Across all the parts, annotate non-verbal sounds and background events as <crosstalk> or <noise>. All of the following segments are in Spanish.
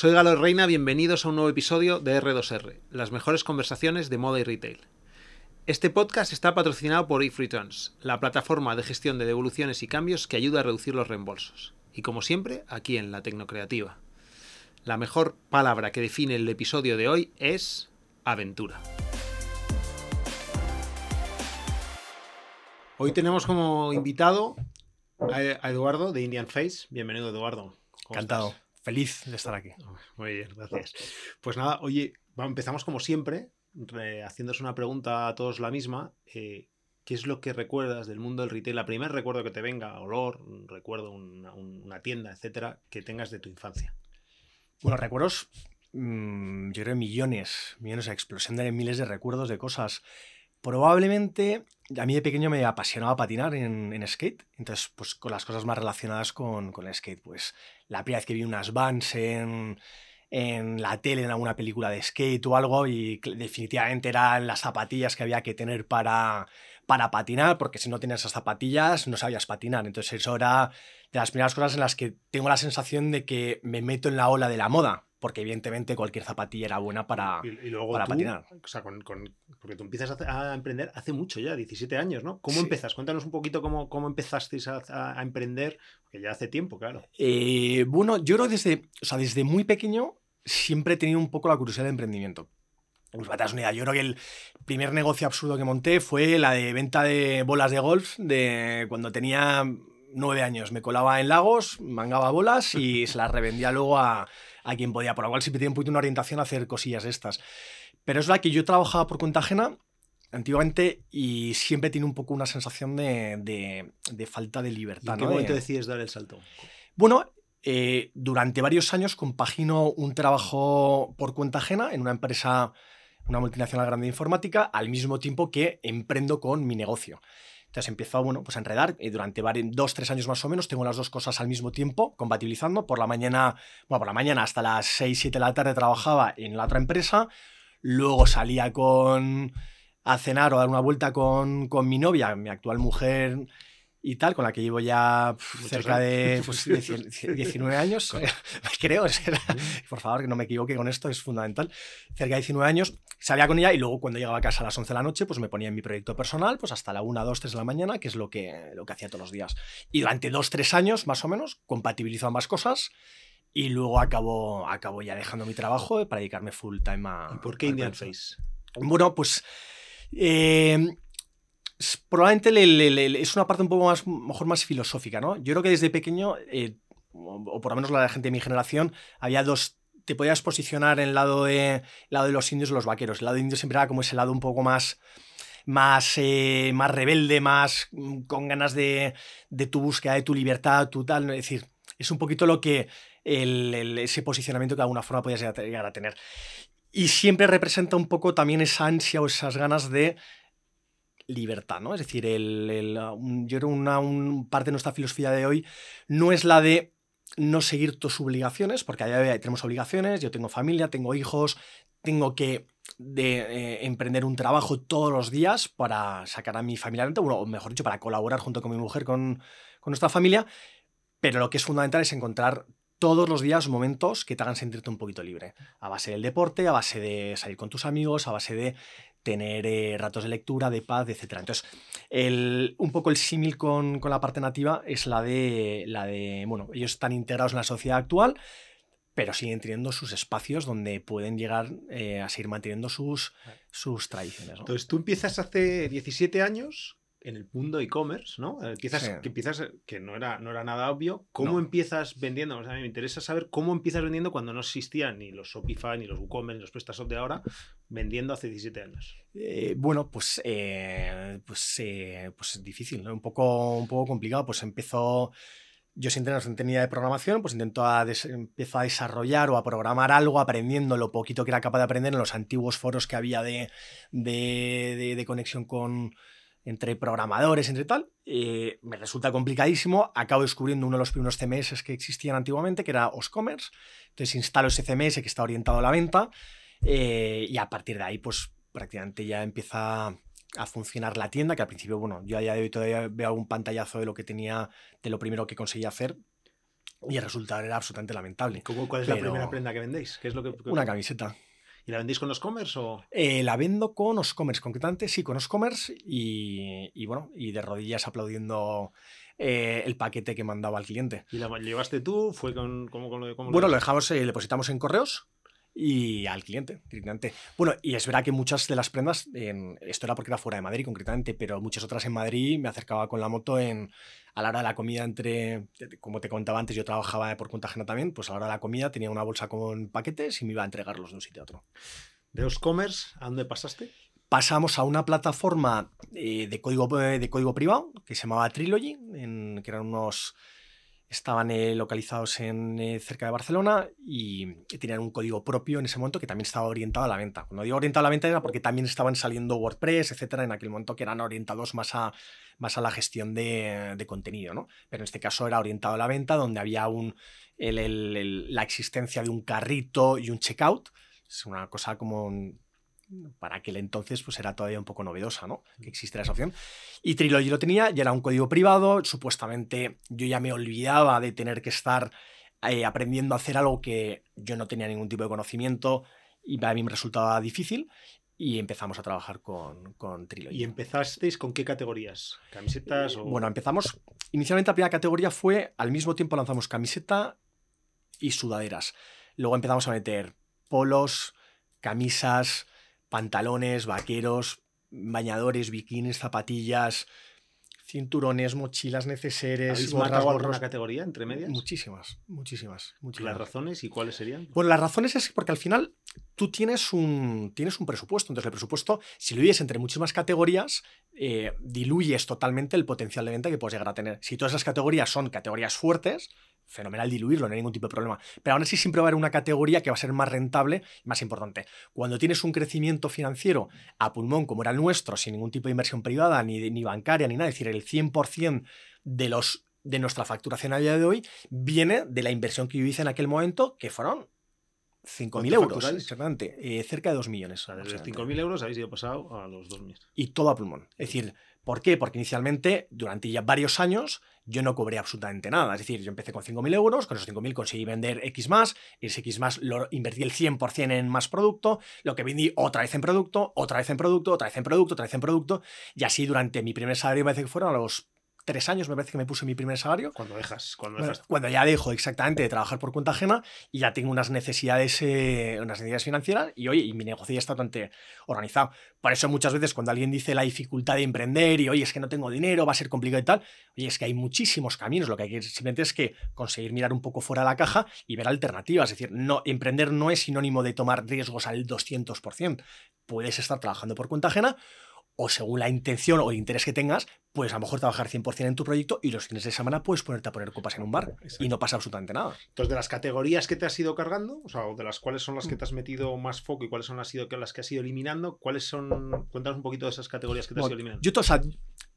Soy Galo Reina, bienvenidos a un nuevo episodio de R2R, las mejores conversaciones de moda y retail. Este podcast está patrocinado por If Returns, la plataforma de gestión de devoluciones y cambios que ayuda a reducir los reembolsos. Y como siempre, aquí en La Tecnocreativa. La mejor palabra que define el episodio de hoy es aventura. Hoy tenemos como invitado a Eduardo de Indian Face. Bienvenido, Eduardo. Encantado. Feliz de estar aquí. Muy bien, gracias. Pues nada, oye, empezamos como siempre, haciéndose una pregunta a todos la misma. Eh, ¿Qué es lo que recuerdas del mundo del retail? La primer recuerdo que te venga, olor, recuerdo, una, tienda, etcétera, que tengas de tu infancia. Bueno, recuerdos, mm, yo creo millones, millones, explosión de miles de recuerdos de cosas. Probablemente a mí de pequeño me apasionaba patinar en, skate, entonces pues con las cosas más relacionadas con, con, el skate, pues la primera vez que vi unas vans en, en la tele, en alguna película de skate o algo, y definitivamente eran las zapatillas que había que tener para, para patinar, porque si no tenías esas zapatillas no sabías patinar, entonces eso era de las primeras cosas en las que tengo la sensación de que me meto en la ola de la moda, porque evidentemente cualquier zapatilla era buena para, para patinar. O sea, con, porque tú empiezas a, emprender hace mucho ya, 17 años, ¿no? ¿Cómo empezas? Cuéntanos un poquito cómo, cómo empezasteis a, emprender, que ya hace tiempo, claro. Eh, bueno, yo creo que desde, o sea, desde muy pequeño siempre he tenido un poco la curiosidad de emprendimiento. Pues idea, yo creo que el primer negocio absurdo que monté fue la de venta de bolas de golf de cuando tenía nueve años. Me colaba en lagos, mangaba bolas y se las revendía luego a, a quien podía, por lo cual siempre tiene un poquito una orientación a hacer cosillas estas. Pero es la que yo trabajaba por cuenta ajena antiguamente y siempre tiene un poco una sensación de, de, falta de libertad. ¿En qué momento decides dar el salto? Bueno, eh, durante varios años compagino un trabajo por cuenta ajena en una empresa, una multinacional grande de informática, al mismo tiempo que emprendo con mi negocio. Entonces empiezo bueno, pues a enredar y durante dos, tres años más o menos tengo las dos cosas al mismo tiempo, compatibilizando. Por la mañana, bueno, por la mañana hasta las 6, 7 de la tarde trabajaba en la otra empresa, luego salía con a cenar o a dar una vuelta con, con mi novia, mi actual mujer y tal, con la que llevo ya cerca de 19 <laughs> pues, años, <laughs> creo. por favor, que no me equivoque con esto, es fundamental. Cerca de 19 años, salía con ella y luego cuando llegaba a casa a las 11 de la noche, pues me ponía en mi proyecto personal, pues hasta la 1, 2, 3 de la mañana, que es lo que, lo que hacía todos los días. Y durante 2, 3 años, más o menos, compatibilizo ambas cosas. Y luego acabo, acabo ya dejando mi trabajo para dedicarme full time a... ¿Y por qué Indian Face? Bueno, pues... Eh, probablemente es una parte un poco más, mejor más filosófica, ¿no? Yo creo que desde pequeño, eh, o, por lo menos la gente de mi generación, había dos te podías posicionar en el lado de, lado de los indios y los vaqueros. El lado de indios siempre era como ese lado un poco más, más, eh, más rebelde, más mm, con ganas de, de, tu búsqueda, de tu libertad, tu tal. Es decir, es un poquito lo que ese posicionamiento que de alguna forma podías llegar a tener. Y siempre representa un poco también esa ansia o esas ganas de libertad, ¿no? Es decir, el, yo creo una parte de nuestra filosofía de hoy no es la de no seguir tus obligaciones, porque allá tenemos obligaciones, yo tengo familia, tengo hijos, tengo que de, eh, emprender un trabajo todos los días para sacar a mi familia adelante, o mejor dicho, para colaborar junto con mi mujer, con nuestra familia, pero lo que es fundamental es encontrar todos los días momentos que te hagan sentirte un poquito libre, a base del deporte, a base de salir con tus amigos, a base de tener eh, ratos de lectura, de paz, etc. Entonces, el, un poco el símil con, la parte nativa es la de, la de, bueno, ellos están integrados en la sociedad actual, pero siguen teniendo sus espacios donde pueden llegar eh, a seguir manteniendo sus, sus tradiciones. Entonces, tú empiezas hace 17 años en el mundo e-commerce, ¿no? Eh, empiezas, que empiezas, que no era, no era nada obvio. ¿Cómo empiezas vendiendo? O sea, me interesa saber cómo empiezas vendiendo cuando no existían ni los Shopify, ni los WooCommerce, ni los PrestaShop de ahora, vendiendo hace 17 años. Eh, bueno, pues, eh, pues, pues es difícil, ¿no? Un poco, un poco complicado. Pues empezó yo sin tener tenía de programación, pues intento a empiezo a desarrollar o a programar algo aprendiendo lo poquito que era capaz de aprender en los antiguos foros que había de, de conexión con, entre programadores, entre tal, eh, me resulta complicadísimo. Acabo descubriendo uno de los primeros CMS que existían antiguamente, que era Oscommerce. Entonces instalo ese CMS que está orientado a la venta eh, y a partir de ahí, pues prácticamente ya empieza a funcionar la tienda, que al principio, bueno, yo a día de hoy todavía veo algún pantallazo de lo que tenía, de lo primero que conseguí hacer, y el resultado era absolutamente lamentable. ¿Cómo, ¿Cuál es la primera prenda que vendéis? ¿Qué es lo que, Una camiseta. ¿Y la vendéis con los commerce o...? Eh, la vendo con Oscommerce, concretamente sí, con Oscommerce y, y bueno, y de rodillas aplaudiendo eh, el paquete que mandaba al cliente. ¿Y la llevaste tú? ¿Fue con...? ¿Cómo, cómo, cómo Bueno, lo dejamos, eh, le depositamos en correos y al cliente directamente. Bueno, y es verdad que muchas de las prendas, en- esto era porque era fuera de Madrid concretamente, pero muchas otras en Madrid me acercaba con la moto en, a la hora de la comida entre, como te contaba antes, yo trabajaba por cuenta ajena también, pues a la hora de la comida tenía una bolsa con paquetes y me iba a entregarlos de un sitio a otro. ¿De los commerce a dónde pasaste? pasamos a una plataforma eh, de, código, eh, de código privado que se llamaba Trilogy, en- que eran unos. Estaban eh, localizados en, eh, cerca de Barcelona y, tenían un código propio en ese momento que también estaba orientado a la venta. Cuando digo orientado a la venta era porque también estaban saliendo WordPress, etcétera, en aquel momento que eran orientados más a, más a la gestión de, de contenido, ¿no? Pero en este caso era orientado a la venta, donde había un, la existencia de un carrito y un checkout. Es una cosa como para aquel entonces pues era todavía un poco novedosa, ¿no? Que existiera esa opción. Y Trilogy lo tenía, y era un código privado, supuestamente yo ya me olvidaba de tener que estar eh, aprendiendo a hacer algo que yo no tenía ningún tipo de conocimiento y a mí me resultaba difícil y empezamos a trabajar con, con Trilogy. ¿Y empezasteis con qué categorías? ¿Camisetas o...? Bueno, empezamos. Inicialmente la primera categoría fue al mismo tiempo lanzamos camiseta y sudaderas. Luego empezamos a meter polos, camisas, pantalones, vaqueros, bañadores, bikinis, zapatillas, cinturones, mochilas neceseres, ¿Habéis gorras, gorros. categoría entre medias? Muchísimas, muchísimas, muchísimas. ¿Las razones y cuáles serían? Bueno, las razones es porque al final tú tienes un, tienes un presupuesto. Entonces, el presupuesto, si lo divides entre muchísimas categorías, eh, diluyes totalmente el potencial de venta que puedes llegar a tener. Si todas esas categorías son categorías fuertes, fenomenal diluirlo, no hay ningún tipo de problema. Pero aún así siempre va a haber una categoría que va a ser más rentable y más importante. Cuando tienes un crecimiento financiero a pulmón como era el nuestro, sin ningún tipo de inversión privada, ni, ni bancaria, ni nada, es decir, el 100% de los de nuestra facturación a día de hoy viene de la inversión que yo hice en aquel momento, que fueron 5.000 ¿Cuánto euros, exactamente, eh, cerca de 2 millones. O sea, de los aproximadamente. 5.000 euros habéis ido pasado a los 2.000. Y todo a pulmón. Es decir, ¿por qué? Porque inicialmente, durante ya varios años, yo no cobré absolutamente nada. Es decir, yo empecé con 5.000 euros, con esos 5.000 conseguí vender X más, y ese X más lo invertí el 100% en más producto, lo que vendí otra vez en producto, otra vez en producto, otra vez en producto, otra vez en producto, y así durante mi primer salario, me parece que fueron a los tres años, me parece que me puse mi primer salario. Cuando dejas, cuando Bueno, dejas. cuando ya dejo exactamente de trabajar por cuenta ajena y ya tengo unas necesidades, eh, unas necesidades financieras y oye, y mi negocio ya está bastante organizado. Por eso muchas veces cuando alguien dice la dificultad de emprender y oye, es que no tengo dinero, va a ser complicado y tal, oye, es que hay muchísimos caminos, lo que hay que simplemente es que conseguir mirar un poco fuera de la caja y ver alternativas. Es decir, no, emprender no es sinónimo de tomar riesgos al 200%. Puedes estar trabajando por cuenta ajena o según la intención o el interés que tengas, puedes a lo mejor trabajar 100% en tu proyecto y los fines de semana puedes ponerte a poner copas en un bar Exacto. y no pasa absolutamente nada. Entonces, de las categorías que te has ido cargando, o sea, o de las cuáles son las Mm. que te has metido más foco y cuáles son las, las que has ido eliminando, ¿cuáles son? Cuéntanos un poquito de esas categorías que te has ido eliminando. Yo, to- o sea,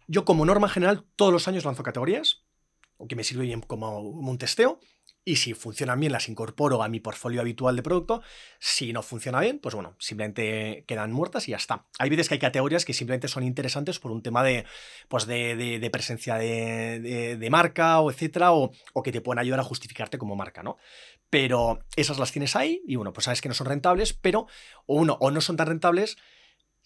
yo como norma general todos los años lanzo categorías, que me sirve bien como un testeo, y si funcionan bien las incorporo a mi portfolio habitual de producto, si no funciona bien, pues bueno, simplemente quedan muertas y ya está. Hay veces que hay categorías que simplemente son interesantes por un tema de, pues de, de- presencia de, de- de marca o etcétera, o, o que te pueden ayudar a justificarte como marca, ¿no? Pero esas las tienes ahí y bueno, pues sabes que no son rentables, pero o uno, o no son tan rentables,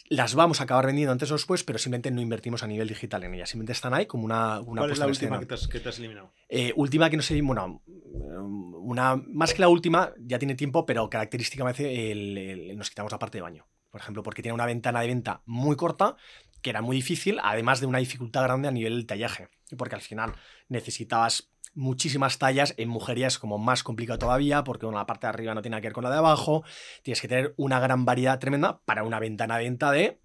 las vamos a acabar vendiendo antes o después, pero simplemente no invertimos a nivel digital en ellas. Simplemente están ahí como una, una ¿Cuál es puesta la en última que te, has, que te has eliminado? Eh, última que no sé, bueno, una, más que la última, ya tiene tiempo, pero característicamente el- el- nos quitamos la parte de baño. Por ejemplo, porque tiene una ventana de venta muy corta, que era muy difícil, además de una dificultad grande a nivel del tallaje. Porque al final necesitabas muchísimas tallas, en mujeres es como más complicado todavía, porque bueno, la parte de arriba no tiene nada que ver con la de abajo, tienes que tener una gran variedad tremenda para una ventana de venta de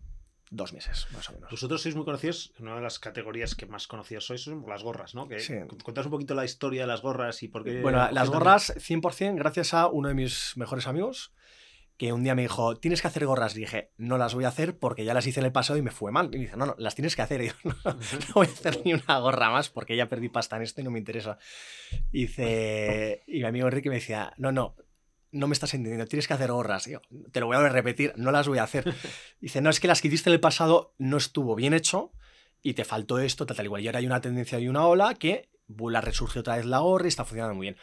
dos meses, más o menos. Vosotros sois muy conocidos, una de las categorías que más conocidos sois son las gorras, ¿no? Que, Sí. Un poquito la historia de las gorras y por qué. Bueno, las gorras 100% gracias a uno de mis mejores amigos que un día me dijo, tienes que hacer gorras. Y dije, no las voy a hacer porque ya las hice en el pasado y me fue mal. Y me dice, no, no, las tienes que hacer. <laughs> Y yo, no, no voy a hacer ni una gorra más porque ya perdí pasta en esto y no me interesa. Y dice, y mi amigo Enrique me decía, no, no, no me estás entendiendo, tienes que hacer gorras. Y yo, te lo voy a repetir, no las voy a hacer. <laughs> Dice, no, es que las que hiciste en el pasado no estuvo bien hecho y te faltó esto, tal, tal igual. Y ahora hay una tendencia y una ola que vuelve a resurgir otra vez la gorra y está funcionando muy bien.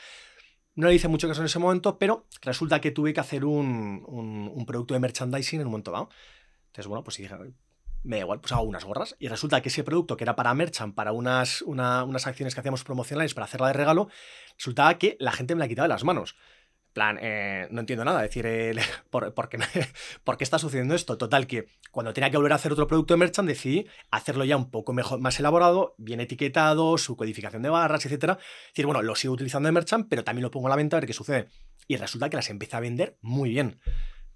No le hice mucho caso en ese momento, pero resulta que tuve que hacer un, un, producto de merchandising en un momento dado. Entonces, bueno, pues dije, me da igual, pues hago unas gorras. Y resulta que ese producto que era para merchant, para unas, unas acciones que hacíamos promocionales, para hacerla de regalo, resultaba que la gente me la quitaba de las manos plan, eh, no entiendo nada, decir, <laughs> por, qué, <laughs> por, qué, está sucediendo esto? Total, que cuando tenía que volver a hacer otro producto de merchant, decidí hacerlo ya un poco mejor, más elaborado, bien etiquetado, su codificación de barras, etc. decir, bueno, lo sigo utilizando de merchant, pero también lo pongo a la venta a ver qué sucede. Y resulta que las empecé a vender muy bien.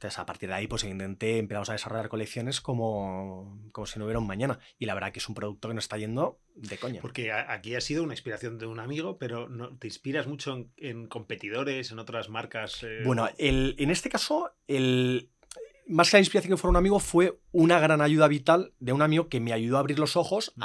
Entonces, a partir de ahí, pues intenté, empezamos a desarrollar colecciones como, como si no hubiera un mañana. Y la verdad que es un producto que nos está yendo de coña. Porque aquí ha sido una inspiración de un amigo, pero no, ¿te inspiras mucho en, competidores, en otras marcas? Eh? Bueno, el, en este caso, el, más que la inspiración que fuera un amigo, fue una gran ayuda vital de un amigo que me ayudó a abrir los ojos mm.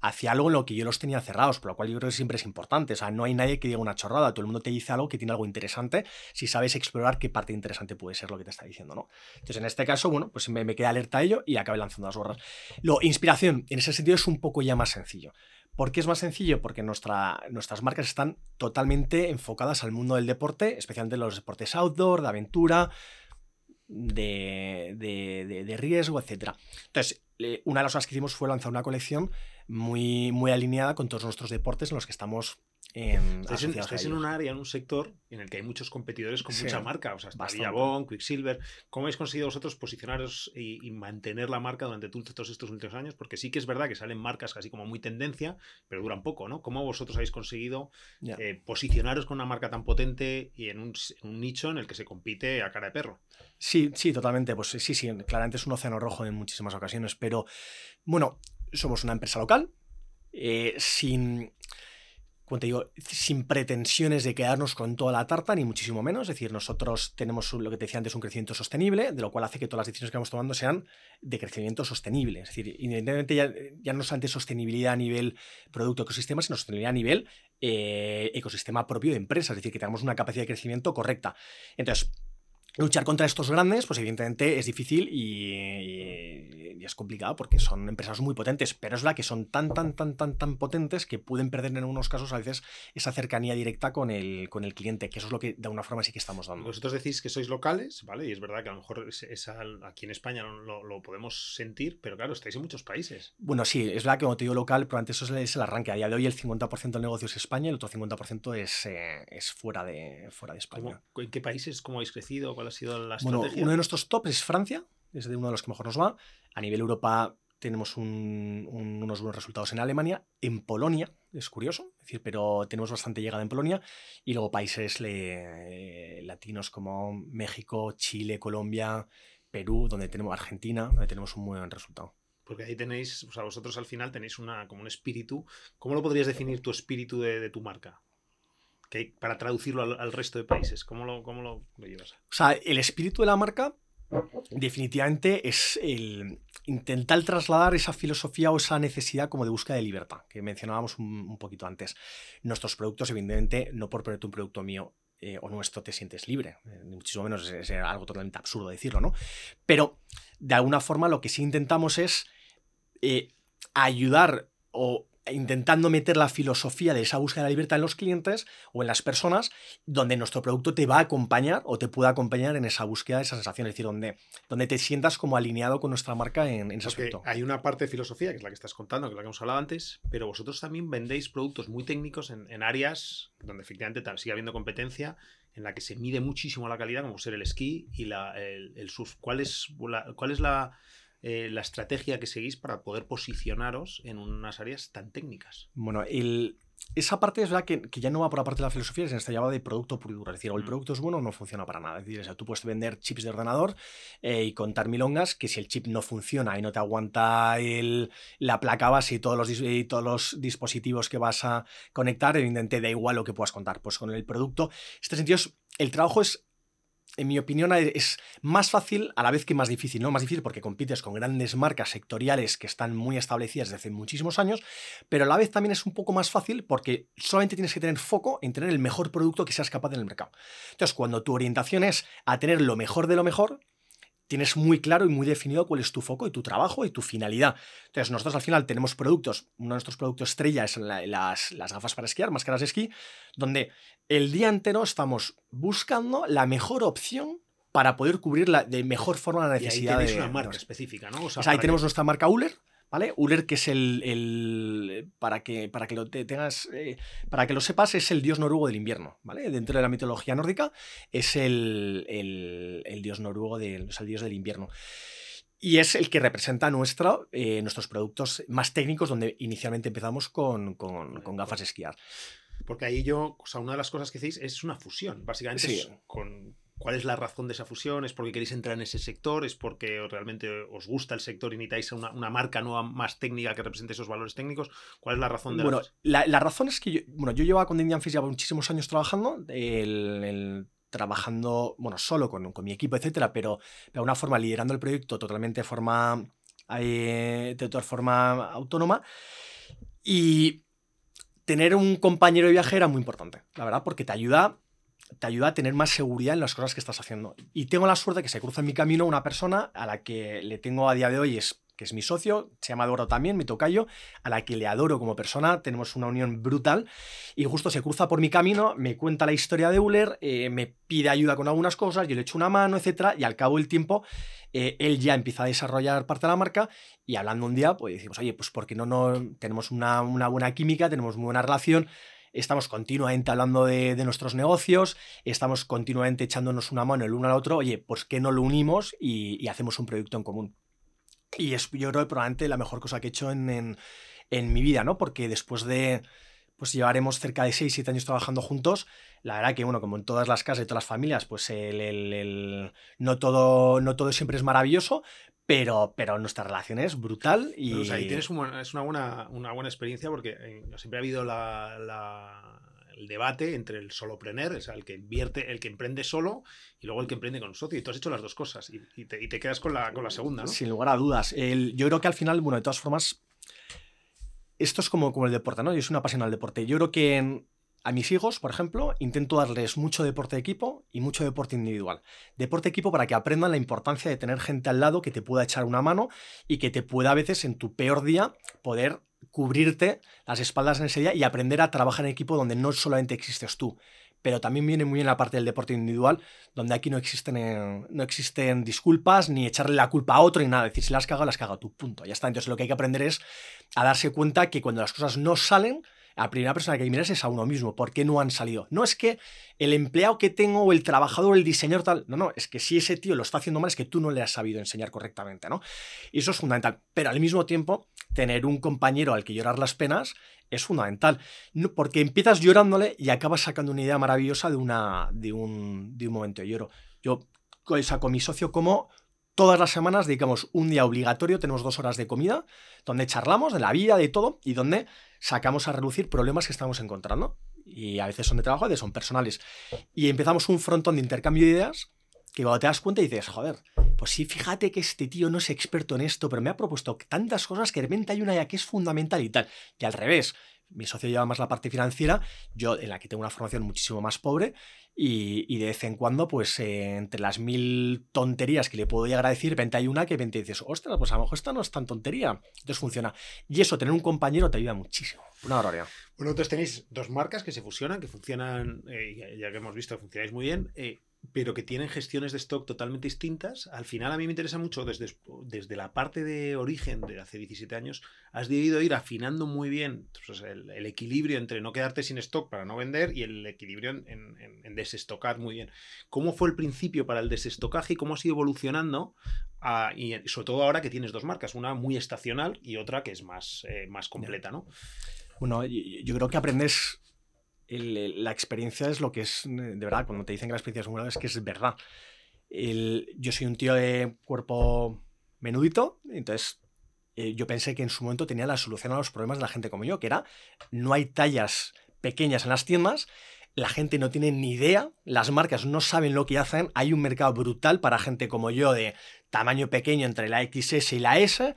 Hacia algo en lo que yo los tenía cerrados, por lo cual yo creo que siempre es importante. O sea, no hay nadie que diga una chorrada, todo el mundo te dice algo que tiene algo interesante si sabes explorar qué parte interesante puede ser lo que te está diciendo, ¿no? Entonces, en este caso, bueno, pues me, me quedé alerta a ello y acabé lanzando las gorras. Lo, inspiración, en ese sentido, es un poco ya más sencillo. ¿Por qué es más sencillo? Porque nuestra, nuestras marcas están totalmente enfocadas al mundo del deporte, especialmente los deportes outdoor, de aventura, de, de, de, riesgo, etc. Entonces, una de las cosas que hicimos fue lanzar una colección muy, muy alineada con todos nuestros deportes en los que estamos en, estáis, en, un área, en un sector en el que hay muchos competidores con mucha marca, o sea, está Diabón, Quicksilver. ¿Cómo habéis conseguido vosotros posicionaros y, mantener la marca durante todos estos últimos años? Porque sí que es verdad que salen marcas casi como muy tendencia, pero duran poco, ¿no? ¿Cómo vosotros habéis conseguido eh, posicionaros con una marca tan potente y en un, en un, nicho en el que se compite a cara de perro? Sí, sí, totalmente. Pues sí, sí, claramente es un océano rojo en muchísimas ocasiones, pero bueno, somos una empresa local, eh, sin, sin pretensiones de quedarnos con toda la tarta, ni muchísimo menos. Es decir, nosotros tenemos lo que te decía antes, un crecimiento sostenible, de lo cual hace que todas las decisiones que vamos tomando sean de crecimiento sostenible. Es decir, independientemente ya, ya no solamente sostenibilidad a nivel producto ecosistema, sino sostenibilidad a nivel eh, ecosistema propio de empresa. Es decir, que tengamos una capacidad de crecimiento correcta. Entonces, Luchar contra estos grandes, pues evidentemente es difícil y, es complicado porque son empresas muy potentes, pero es la que son tan, tan, tan, tan, tan potentes que pueden perder en algunos casos a veces esa cercanía directa con el, con el cliente, que eso es lo que de alguna forma sí que estamos dando. Vosotros decís que sois locales, ¿vale? Y es verdad que a lo mejor aquí en España lo, lo, podemos sentir, pero claro, estáis en muchos países. Bueno, sí, es verdad que como te digo local, pero antes eso es el arranque. A día de hoy el 50% del negocio es España y el otro 50% es, eh, es fuera, de, fuera de España. ¿En qué países? ¿Cómo habéis crecido? ¿Cuál ha sido la bueno, uno de nuestros tops es Francia, es de uno de los que mejor nos va. A nivel Europa tenemos unos buenos resultados en Alemania, en Polonia, es curioso, es decir, pero tenemos bastante llegada en Polonia, y luego países latinos como México, Chile, Colombia, Perú, donde tenemos Argentina, donde tenemos un muy buen resultado. Porque ahí tenéis, o sea, vosotros al final tenéis una, como un espíritu. ¿Cómo lo podrías definir tu espíritu de tu marca? Para traducirlo al, resto de países? ¿Cómo lo, cómo lo, llevas? O sea, el espíritu de la marca definitivamente es el intentar trasladar esa filosofía o esa necesidad como de búsqueda de libertad, que mencionábamos un, poquito antes. Nuestros productos, evidentemente, no por ponerte un producto mío eh, o nuestro te sientes libre, eh, muchísimo menos es, algo totalmente absurdo decirlo, ¿no? Pero de alguna forma lo que sí intentamos es eh, ayudar o intentando meter la filosofía de esa búsqueda de la libertad en los clientes o en las personas, donde nuestro producto te va a acompañar o te puede acompañar en esa búsqueda de esa sensación, es decir, donde, donde te sientas como alineado con nuestra marca en, ese aspecto. Hay una parte de filosofía, que es la que estás contando, que es la que hemos hablado antes, pero vosotros también vendéis productos muy técnicos en, áreas donde efectivamente sigue habiendo competencia, en la que se mide muchísimo la calidad, como ser el esquí y la, el, surf. ¿Cuál es cuál es la eh, la estrategia que seguís para poder posicionaros en unas áreas tan técnicas. Bueno, esa parte es verdad que, ya no va por la parte de la filosofía, es esta va de producto puro Es decir, o el mm. producto es bueno o no funciona para nada. Es decir, tú puedes vender chips de ordenador eh, y contar milongas que si el chip no funciona y no te aguanta la placa base y todos, los, y todos los dispositivos que vas a conectar, evidentemente da igual lo que puedas contar. Pues con el producto, en este sentido, el trabajo es en mi opinión, es más fácil a la vez que más difícil, ¿no? Más difícil porque compites con grandes marcas sectoriales que están muy establecidas desde hace muchísimos años, pero a la vez también es un poco más fácil porque solamente tienes que tener foco en tener el mejor producto que seas capaz en el mercado. Entonces, cuando tu orientación es a tener lo mejor de lo mejor, tienes muy claro y muy definido cuál es tu foco y tu trabajo y tu finalidad. Entonces, nosotros al final tenemos productos, uno de nuestros productos estrella es las, las gafas para esquiar, máscaras de esquí, donde el día entero estamos buscando la mejor opción para poder cubrir la, de mejor forma la necesidad y ahí de una marca específica, ¿no? O sea, ahí tenemos nuestra marca Uller, ¿vale? Uller, que es el, para, que, para que lo tengas, eh, para que lo sepas, es el dios noruego del invierno, ¿vale? Dentro de la mitología nórdica es el, el dios noruego, del, el dios del invierno. Y es el que representa nuestra, eh, nuestros productos más técnicos, donde inicialmente empezamos con, con, con gafas de esquiar. Porque ahí yo, o sea, una de las cosas que hacéis es una fusión, básicamente Sí. con cuál es la razón de esa fusión, es porque queréis entrar en ese sector, es porque realmente os gusta el sector y necesitáis una, una marca nueva más técnica que represente esos valores técnicos. ¿Cuál es la razón de Bueno, la la, razón es que yo, bueno, yo llevaba con Indian Fish ya muchísimos años trabajando, el- el- trabajando, bueno, solo con, con mi equipo, etcétera, pero de alguna forma liderando el proyecto totalmente de forma, eh, de toda forma autónoma. Y tener un compañero de viaje era muy importante, la verdad, porque te ayuda, te ayuda a tener más seguridad en las cosas que estás haciendo. Y tengo la suerte que se cruza en mi camino una persona a la que le tengo a día de hoy, es, que es mi socio, se llama Eduardo también, mi tocayo, a la que le adoro como persona, tenemos una unión brutal, y justo se cruza por mi camino, me cuenta la historia de Euler, eh, me pide ayuda con algunas cosas, yo le echo una mano, etcétera, y al cabo del tiempo eh, él ya empieza a desarrollar parte de la marca y hablando un día, pues decimos, oye, pues porque no, no tenemos una, una buena química, tenemos muy buena relación, estamos continuamente hablando de, de nuestros negocios, estamos continuamente echándonos una mano el uno al otro, oye, pues que no lo unimos y, y hacemos un proyecto en común. Y es, yo creo probablemente la mejor cosa que he hecho en, en, en mi vida, ¿no? Porque después de, pues llevaremos cerca de 6, 7 años trabajando juntos. La verdad que, bueno, como en todas las casas y todas las familias, pues el, el- el- no, todo, no todo siempre es maravilloso, pero, pero nuestra relación es brutal y... Ahí tienes un es una buena, una buena experiencia porque eh, siempre ha habido la, la- el debate entre el solopreneur, o sea, el que invierte, el que emprende solo y luego el que emprende con un socio. Y tú has hecho las dos cosas y, y te, y te quedas con la, con la segunda, ¿no? Sin lugar a dudas. El- yo creo que al final, bueno, de todas formas, esto es como, como el deporte, ¿no? Yo soy una apasionada del deporte. Yo creo que en- a mis hijos, por ejemplo, intento darles mucho deporte de equipo y mucho deporte individual. Deporte de equipo para que aprendan la importancia de tener gente al lado que te pueda echar una mano y que te pueda a veces en tu peor día poder cubrirte las espaldas en ese día y aprender a trabajar en equipo donde no solamente existes tú. Pero también viene muy bien la parte del deporte individual, donde aquí no existen, no existen disculpas ni echarle la culpa a otro ni nada. Decir, si la has cagado, la has cagado tú, punto. Ya está. Entonces lo que hay que aprender es a darse cuenta que cuando las cosas no salen, la primera persona que mirar es a uno mismo. ¿Por qué no han salido? No es que el empleado que tengo o el trabajador el diseñador tal. No, no. Es que si ese tío lo está haciendo mal es que tú no le has sabido enseñar correctamente, ¿no? Y eso es fundamental. Pero al mismo tiempo, tener un compañero al que llorar las penas es fundamental. Porque empiezas llorándole y acabas sacando una idea maravillosa de, una, de, un, de un momento de lloro. Yo o sea, con mi socio como todas las semanas dedicamos un día obligatorio, tenemos dos horas de comida, donde charlamos de la vida, de todo, y donde sacamos a relucir problemas que estamos encontrando. Y a veces son de trabajo, a veces son personales. Y empezamos un frontón de intercambio de ideas que cuando te das cuenta dices, joder, pues sí, fíjate que este tío no es experto en esto, pero me ha propuesto tantas cosas que de repente hay una ya que es fundamental y tal. Y al revés, mi socio lleva más la parte financiera, yo en la que tengo una formación muchísimo más pobre y, y de vez en cuando, pues eh, entre las mil tonterías que le puedo llegar a decir, hay una que de repente dices, ostras, pues a lo mejor esta no es tan tontería. Entonces funciona. Y eso, tener un compañero te ayuda muchísimo. Una barbaridad. Bueno, entonces tenéis dos marcas que se fusionan, que funcionan, eh, ya- ya que hemos visto que funcionáis muy bien, eh, pero que tienen gestiones de stock totalmente distintas. Al final a mí me interesa mucho desde, desde la parte de origen de hace 17 años, has debido ir afinando muy bien pues, el, el equilibrio entre no quedarte sin stock para no vender y el equilibrio en, en- en desestocar muy bien. ¿Cómo fue el principio para el desestocaje y cómo has ido evolucionando? a- y sobre todo ahora que tienes dos marcas, una muy estacional y otra que es más, eh, más completa, ¿no? Bueno, yo, yo creo que aprendes. La experiencia es lo que es, eh, de verdad, cuando te dicen que la experiencia es buena, es que es verdad. Yo soy un tío de cuerpo menudito, entonces eh, yo pensé que en su momento tenía la solución a los problemas de la gente como yo, que era no hay tallas pequeñas en las tiendas, la gente no tiene ni idea, las marcas no saben lo que hacen, hay un mercado brutal para gente como yo de tamaño pequeño entre la XS y la S.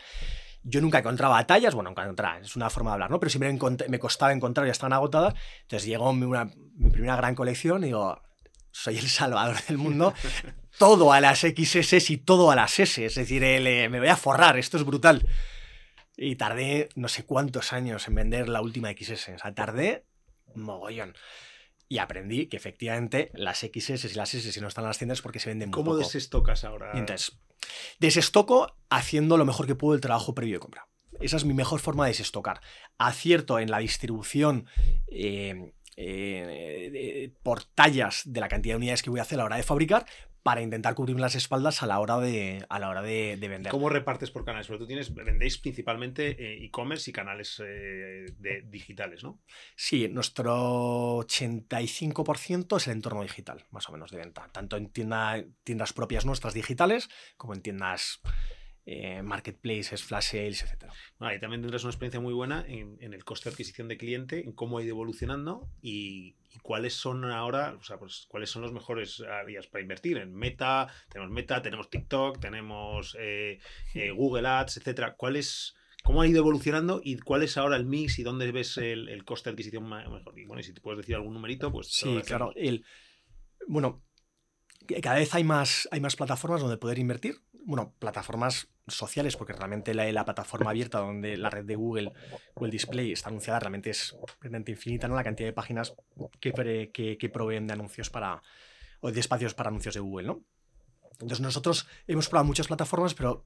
Yo nunca encontraba tallas, bueno, nunca encontraba, es una forma de hablar, ¿no? Pero siempre me costaba encontrar, ya estaban agotadas. Entonces llegó mi, una- mi primera gran colección y digo, soy el salvador del mundo. <laughs> todo a las XS y todo a las S. Es decir, eh, me voy a forrar, esto es brutal. Y tardé no sé cuántos años en vender la última XS. O sea, tardé mogollón. Y aprendí que efectivamente las XS y las S, si no están en las tiendas, porque se venden muy ¿Cómo poco. desestocas ahora? Y entonces, desestoco haciendo lo mejor que puedo el trabajo previo de compra. Esa es mi mejor forma de desestocar. Acierto en la distribución eh, eh, por tallas de la cantidad de unidades que voy a hacer a la hora de fabricar para intentar cubrirme las espaldas a la hora de, a la hora de, de vender. ¿Cómo repartes por canales? Porque tú tienes, vendéis principalmente eh, e-commerce y canales eh, de, digitales, ¿no? Sí, nuestro 85% es el entorno digital, más o menos, de venta. Tanto en tienda- tiendas propias nuestras digitales como en tiendas eh, marketplaces, flash sales, etc. Bueno, ahí también tendrás una experiencia muy buena en, en el coste de adquisición de cliente, en cómo ha ido evolucionando y, y cuáles son ahora, o sea, pues cuáles son los mejores áreas para invertir. En Meta, tenemos Meta, tenemos TikTok, tenemos eh, eh, Google Ads, etcétera. ¿Cuál es, ¿Cómo ha ido evolucionando y cuál es ahora el mix y dónde ves el, el coste de adquisición mejor? Y bueno, y si te puedes decir algún numerito, pues... Sí, claro. El, bueno, cada vez hay más, hay más plataformas donde poder invertir. Bueno, plataformas sociales, porque realmente la, la plataforma abierta donde la red de Google o el display está anunciada realmente es realmente infinita, ¿no? La cantidad de páginas que, proveen de anuncios para. o de espacios para anuncios de Google, ¿no? Entonces nosotros hemos probado muchas plataformas, pero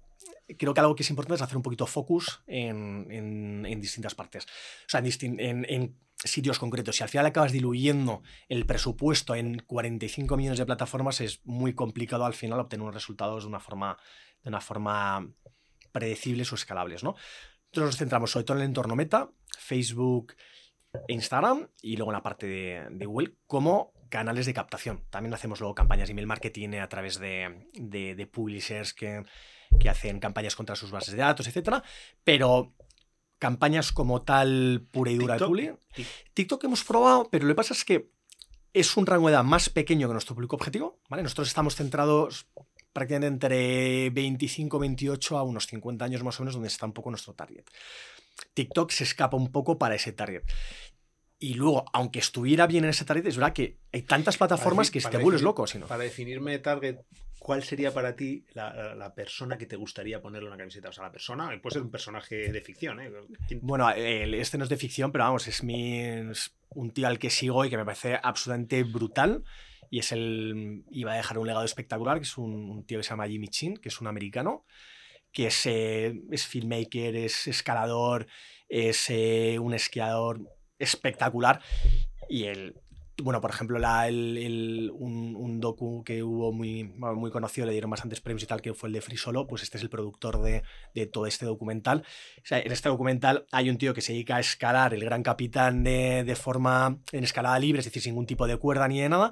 creo que algo que es importante es hacer un poquito focus en, en- en distintas partes. O sea, en- en sitios concretos. Si al final acabas diluyendo el presupuesto en 45 millones de plataformas, es muy complicado al final obtener unos resultados de una forma, de una forma predecibles o escalables, ¿no? Nos centramos sobre todo en el entorno meta, Facebook e Instagram y luego en la parte de, de Google como canales de captación. También hacemos luego campañas de email marketing a través de, de- de publishers que, que hacen campañas contra sus bases de datos, etcétera, pero campañas como tal pura y dura TikTok. Tic- TikTok hemos probado, pero lo que pasa es que es un rango de edad más pequeño que nuestro público objetivo, ¿vale? Nosotros estamos centrados prácticamente entre 25, 28 a unos 50 años más o menos, donde está un poco nuestro target. TikTok se escapa un poco para ese target. Y luego, aunque estuviera bien en ese target, es verdad que hay tantas plataformas que si para te vuelves loco, si no. Para definirme target, ¿cuál sería para ti la, la- la persona que te gustaría ponerle una camiseta? O sea, la persona, puede ser un personaje de ficción, ¿eh? ¿Quién- Bueno, este no es de ficción, pero vamos, es, mi, es un tío al que sigo y que me parece absolutamente brutal. Y es el. Iba a dejar un legado espectacular, que es un, un tío que se llama Jimmy Chin, que es un americano, que es, eh, es filmmaker, es escalador, es eh, un esquiador espectacular. Y él. Bueno, por ejemplo, la- el- el- un, un docu que hubo muy, muy conocido, le dieron bastantes premios y tal, que fue el de Free Solo, pues este es el productor de, de todo este documental. O sea, en este documental hay un tío que se dedica a escalar el Gran Capitán de, de forma en escalada libre, es decir, sin ningún tipo de cuerda ni de nada.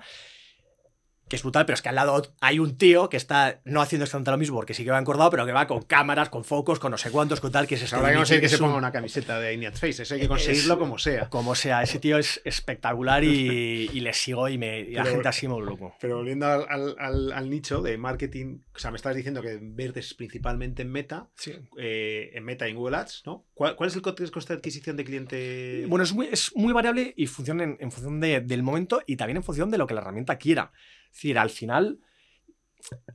Que es brutal, pero es que al lado hay un tío que está no haciendo exactamente lo mismo, porque sí que va encordado, pero que va con cámaras, con focos, con no sé cuántos, con tal, que es este Ahora que no sé que se ponga una camiseta de Ineat Face, eso hay que Es- conseguirlo como sea. Como sea, ese tío es espectacular y, y le sigo y, me, y la gente así me loco. Pero volviendo al, al- al- al nicho de marketing, o sea, me estás diciendo que verdes principalmente en Meta, Sí. eh, en Meta y en Google Ads, ¿no? ¿Cuál, cuál es el coste coste de adquisición de cliente? Bueno, es muy, es muy variable y funciona en, en función de- del momento y también en función de lo que la herramienta quiera. Es decir, al final,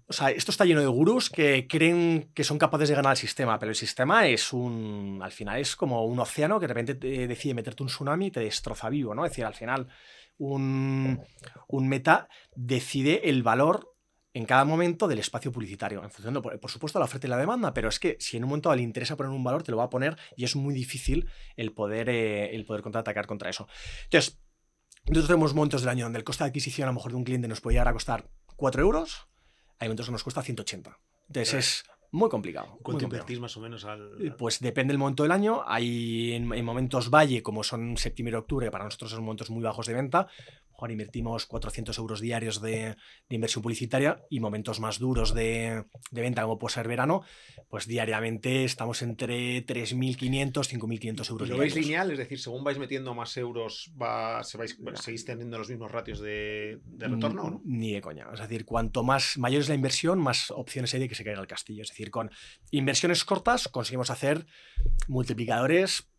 o sea, esto está lleno de gurús que creen que son capaces de ganar el sistema, pero el sistema es un, al final es como un océano que de repente te decide meterte un tsunami y te destroza vivo, ¿no? Es decir, al final un, un meta decide el valor en cada momento del espacio publicitario, en función de, por, supuesto, la oferta y la demanda, pero es que si en un momento le interesa poner un valor, te lo va a poner y es muy difícil el poder, eh, el poder contraatacar contra eso. Entonces, nosotros tenemos momentos del año donde el coste de adquisición a lo mejor de un cliente nos puede llegar a costar 4 euros, hay momentos que nos cuesta 180. Entonces es muy complicado. ¿Cuánto invertís más o menos al...? Eh, Pues depende del momento del año. Hay en, en momentos valle, como son septiembre y octubre, para nosotros son momentos muy bajos de venta. Mejor invertimos 400 euros diarios de, de inversión publicitaria y momentos más duros de, de venta, como puede ser verano, pues diariamente estamos entre 3.500, 5.500 euros ¿Y lo veis lineal? Es decir, según vais metiendo más euros, va, se vais, ¿seguís teniendo los mismos ratios de, de retorno no? Mm, Ni de coña. Es decir, cuanto más mayor es la inversión, más opciones hay de que se caiga el castillo. Es decir, con inversiones cortas conseguimos hacer multiplicadores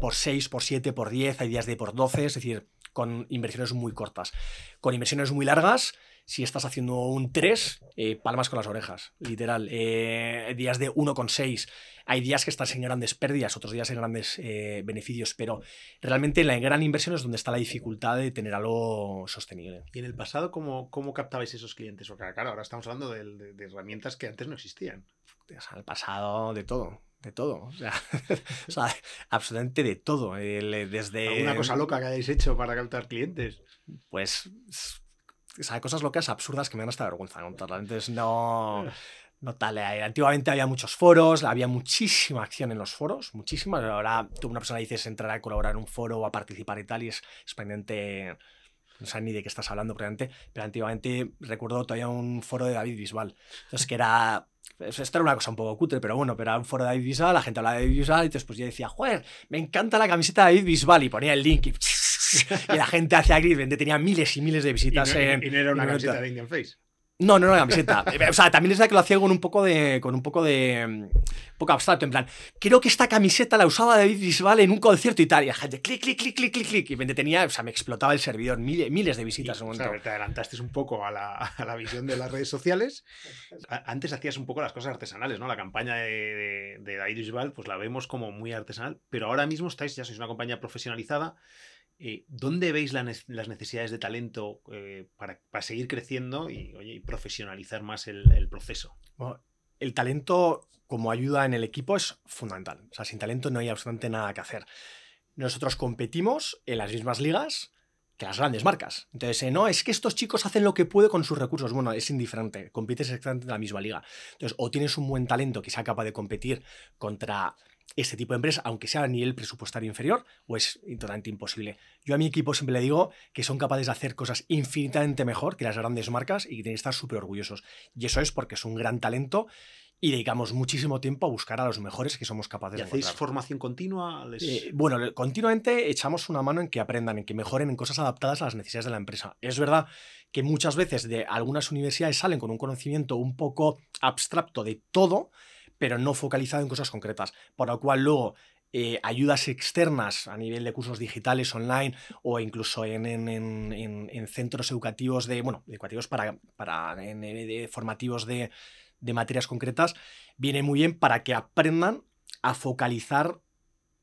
por 6, por 7, por 10, hay días de por 12, es decir, con inversiones muy cortas. Con inversiones muy largas si estás haciendo un 3, eh, palmas con las orejas, literal. Eh, días de 1,6. Hay días que estás en grandes pérdidas, otros días en grandes eh, beneficios, pero realmente la gran inversión es donde está la dificultad de tener algo sostenible. ¿Y en el pasado cómo, cómo captabais esos clientes? Porque claro, ahora estamos hablando de, de, herramientas que antes no existían. el pasado de todo de todo. O sea, <laughs> o sea, absolutamente de todo. desde... ¿Alguna cosa loca que hayáis hecho para captar clientes? Pues o sea, cosas locas absurdas que me dan hasta vergüenza contarlas. Entonces, no, no tal. Eh, antiguamente había muchos foros, había muchísima acción en los foros, muchísima. Ahora tú una persona dices entrar a colaborar en un foro o a participar y tal, y es, es pendiente no sé ni de qué estás hablando pero antiguamente recuerdo todavía un foro de David Bisbal, entonces que era esto era una cosa un poco cutre, pero bueno, pero era un foro de David Bisbal, la gente hablaba de David Bisbal, y después yo decía, joder, me encanta la camiseta de David Bisbal, y ponía el link, y, <laughs> la gente hacia Grid tenía miles y miles de visitas y no, en... Y no era una camiseta de Indian Face. No, no, no, camiseta. <laughs> o sea, también es la que lo hacía con un poco de. con un poco de. un poco abstracto, en plan. Creo que esta camiseta la usaba David Bisbal en un concierto y tal. Y la gente, clic, clic, clic, clic, clic, clic. Y me tenía, o sea, me explotaba el servidor, miles, miles de visitas en un momento. O sea, te adelantaste un poco a la, a la, visión de las redes sociales. Antes hacías un poco las cosas artesanales, ¿no? La campaña de, de, de David Bisbal, pues la vemos como muy artesanal. Pero ahora mismo estáis, ya sois una compañía profesionalizada. Eh, ¿Dónde veis las necesidades de talento eh, para, seguir creciendo y, profesionalizar más el, proceso? El talento como ayuda en el equipo es fundamental. O sea, sin talento no hay absolutamente nada que hacer. Nosotros competimos en las mismas ligas que las grandes marcas. Entonces, eh, no, es que estos chicos hacen lo que pueden con sus recursos. Bueno, es indiferente, compites exactamente en la misma liga. Entonces, o tienes un buen talento que sea capaz de competir contra este tipo de empresa, aunque sea a nivel presupuestario inferior, o es totalmente imposible. Yo a mi equipo siempre le digo que son capaces de hacer cosas infinitamente mejor que las grandes marcas y que tienen que estar súper orgullosos. Y eso es porque es un gran talento y dedicamos muchísimo tiempo a buscar a los mejores que somos capaces ¿Y de hacéis encontrar. formación continua? Les... Eh, bueno, continuamente echamos una mano en que aprendan, en que mejoren en cosas adaptadas a las necesidades de la empresa. Es verdad que muchas veces de algunas universidades salen con un conocimiento un poco abstracto de todo, pero no focalizado en cosas concretas, por lo cual luego eh, ayudas externas a nivel de cursos digitales online o incluso en, en, en, en centros educativos de, bueno, educativos para, para de formativos de, de materias concretas, viene muy bien para que aprendan a focalizar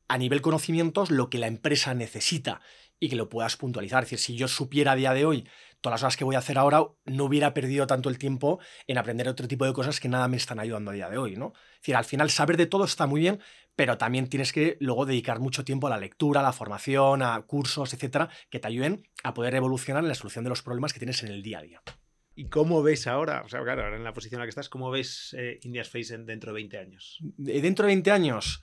a nivel conocimientos lo que la empresa necesita y que lo puedas puntualizar. Es decir, si yo supiera a día de hoy todas las cosas que voy a hacer ahora, no hubiera perdido tanto el tiempo en aprender otro tipo de cosas que nada me están ayudando a día de hoy, ¿no? Es decir, al final saber de todo está muy bien, pero también tienes que luego dedicar mucho tiempo a la lectura, a la formación, a cursos, etcétera, que te ayuden a poder evolucionar en la solución de los problemas que tienes en el día a día. ¿Y cómo ves ahora, o sea, claro, ahora en la posición en la que estás, cómo ves eh, India's Face en, dentro de 20 años? Dentro de 20 años,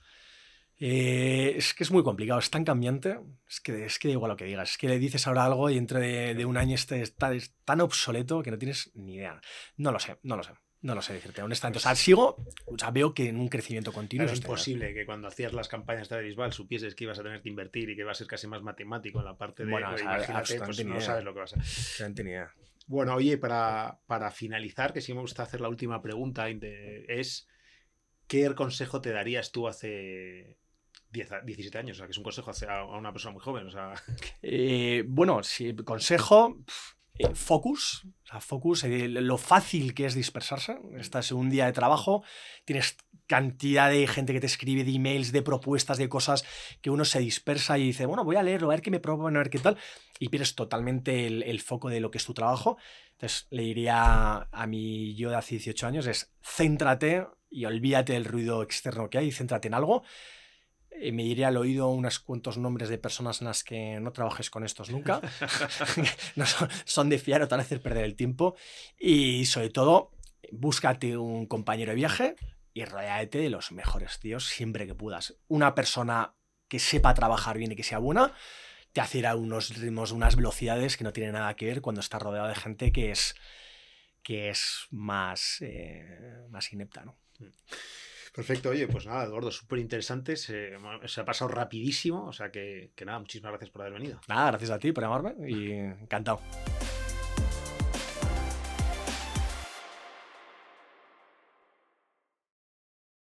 eh, es que es muy complicado, es tan cambiante, es que, es que da igual lo que digas, es que le dices ahora algo y dentro de, de un año este está, es tan obsoleto que no tienes ni idea. No lo sé, no lo sé. No lo sé decirte, honestamente. O sea, sigo, o sea, veo que en un crecimiento continuo. Claro, es imposible que cuando hacías las campañas de Bisbal supieses que ibas a tener que invertir y que iba a ser casi más matemático en la parte de. Bueno, o sea, imagínate, pues no sabes lo que vas a hacer. ni idea. Bueno, oye, para, para finalizar, que sí me gusta hacer la última pregunta, es ¿qué consejo te darías tú hace 10, 17 años? O sea, que es un consejo a una persona muy joven. O sea, <laughs> eh, bueno, si consejo, eh, focus, o sea, focus, eh, lo fácil que es dispersarse. Estás en un día de trabajo, tienes cantidad de gente que te escribe de emails, de propuestas, de cosas que uno se dispersa y dice, bueno, voy a leerlo, a ver qué me proponen, a ver qué tal, y pierdes totalmente el, el, foco de lo que es tu trabajo. Entonces le diría a mi yo de hace 18 años, es céntrate y olvídate del ruido externo que hay, céntrate en algo. Eh, me diría al oído unos cuantos nombres de personas en las que no trabajes con estos nunca. <laughs> <laughs> no son, son, de fiar o te van a hacer perder el tiempo. Y sobre todo, búscate un compañero de viaje y rodeate de los mejores tíos siempre que puedas. Una persona que sepa trabajar bien y que sea buena te hace ir a unos ritmos, unas velocidades que no tienen nada que ver cuando estás rodeado de gente que es, que es más, eh, más inepta. ¿no? Perfecto, oye, pues nada, Eduardo, súper interesante, se, ha pasado rapidísimo, o sea que, que nada, muchísimas gracias por haber venido. Nada, gracias a ti por llamarme y encantado.